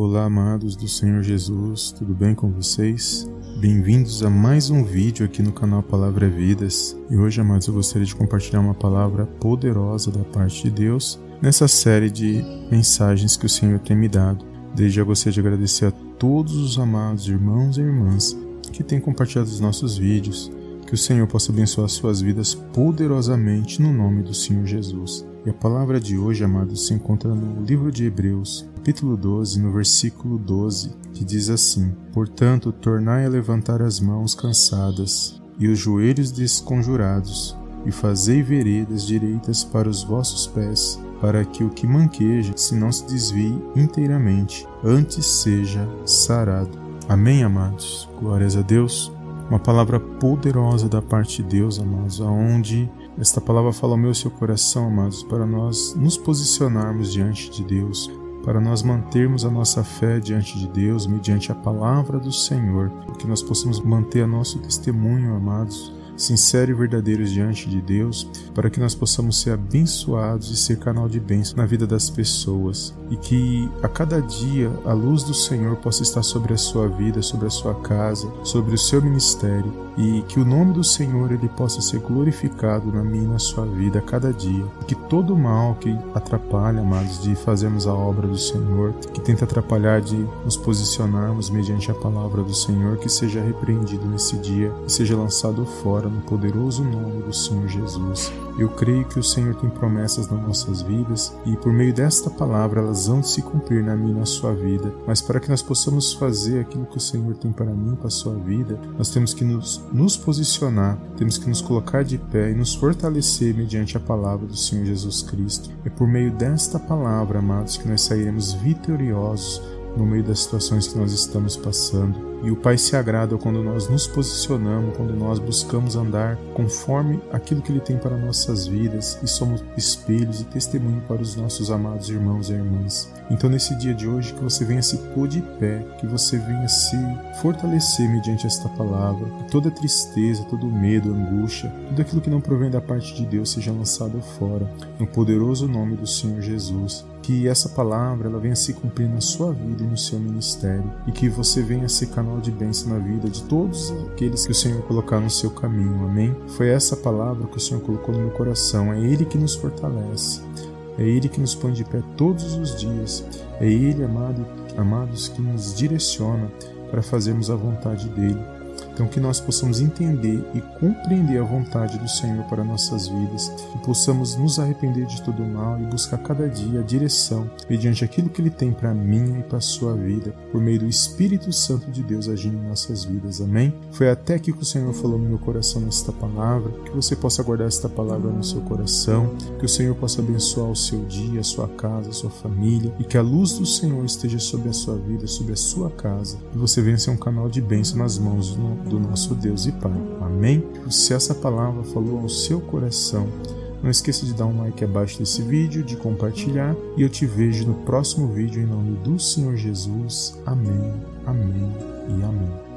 Olá, amados do Senhor Jesus, tudo bem com vocês? Bem-vindos a mais um vídeo aqui no canal Palavra Vidas. E hoje, amados, eu gostaria de compartilhar uma palavra poderosa da parte de Deus nessa série de mensagens que o Senhor tem me dado. Desde já gostaria de agradecer a todos os amados irmãos e irmãs que têm compartilhado os nossos vídeos. Que o Senhor possa abençoar suas vidas poderosamente no nome do Senhor Jesus. E a palavra de hoje, amados, se encontra no livro de Hebreus, capítulo 12, no versículo 12, que diz assim: Portanto, tornai a levantar as mãos cansadas e os joelhos desconjurados, e fazei veredas direitas para os vossos pés, para que o que manqueja se não se desvie inteiramente, antes seja sarado. Amém, amados? Glórias a Deus. Uma palavra poderosa da parte de Deus, amados, aonde esta palavra fala ao meu seu coração, amados, para nós nos posicionarmos diante de Deus, para nós mantermos a nossa fé diante de Deus, mediante a palavra do Senhor, que nós possamos manter nosso testemunho, amados, sincero e verdadeiros diante de Deus, para que nós possamos ser abençoados e ser canal de bênção na vida das pessoas, e que a cada dia a luz do Senhor possa estar sobre a sua vida, sobre a sua casa, sobre o seu ministério, e que o nome do Senhor ele possa ser glorificado na minha e na sua vida a cada dia, e que todo mal que atrapalha, amados, de fazermos a obra do Senhor, que tenta atrapalhar de nos posicionarmos mediante a palavra do Senhor, que seja repreendido nesse dia, e seja lançado fora no poderoso nome do Senhor Jesus. Eu creio que o Senhor tem promessas nas nossas vidas e por meio desta palavra elas vão se cumprir na minha e na sua vida. Mas para que nós possamos fazer aquilo que o Senhor tem para mim, para a sua vida, nós temos que nos, nos posicionar, temos que nos colocar de pé e nos fortalecer mediante a palavra do Senhor Jesus Cristo. É por meio desta palavra, amados, que nós sairemos vitoriosos no meio das situações que nós estamos passando. E o Pai se agrada quando nós nos posicionamos, quando nós buscamos andar conforme aquilo que Ele tem para nossas vidas e somos espelhos e testemunho para os nossos amados irmãos e irmãs. Então, nesse dia de hoje, que você venha se pôr de pé, que você venha se fortalecer mediante esta palavra, que toda tristeza, todo medo, angústia, tudo aquilo que não provém da parte de Deus seja lançado fora, no poderoso nome do Senhor Jesus que essa palavra ela venha se cumprir na sua vida e no seu ministério e que você venha ser canal de bênção na vida de todos aqueles que o Senhor colocar no seu caminho. Amém? Foi essa palavra que o Senhor colocou no meu coração. É Ele que nos fortalece. É Ele que nos põe de pé todos os dias. É Ele, amado, amados, que nos direciona para fazermos a vontade dEle. Então, que nós possamos entender e compreender a vontade do Senhor para nossas vidas, que possamos nos arrepender de todo o mal e buscar cada dia a direção mediante aquilo que Ele tem para mim e para a sua vida, por meio do Espírito Santo de Deus agindo em nossas vidas. Amém? Foi até aqui que o Senhor falou no meu coração nesta palavra, que você possa guardar esta palavra no seu coração, que o Senhor possa abençoar o seu dia, a sua casa, a sua família e que a luz do Senhor esteja sobre a sua vida, sobre a sua casa, e você venha ser um canal de bênção nas mãos do do nosso Deus e Pai. Amém? Se essa palavra falou ao seu coração, não esqueça de dar um like abaixo desse vídeo, de compartilhar e eu te vejo no próximo vídeo em nome do Senhor Jesus. Amém, amém e amém.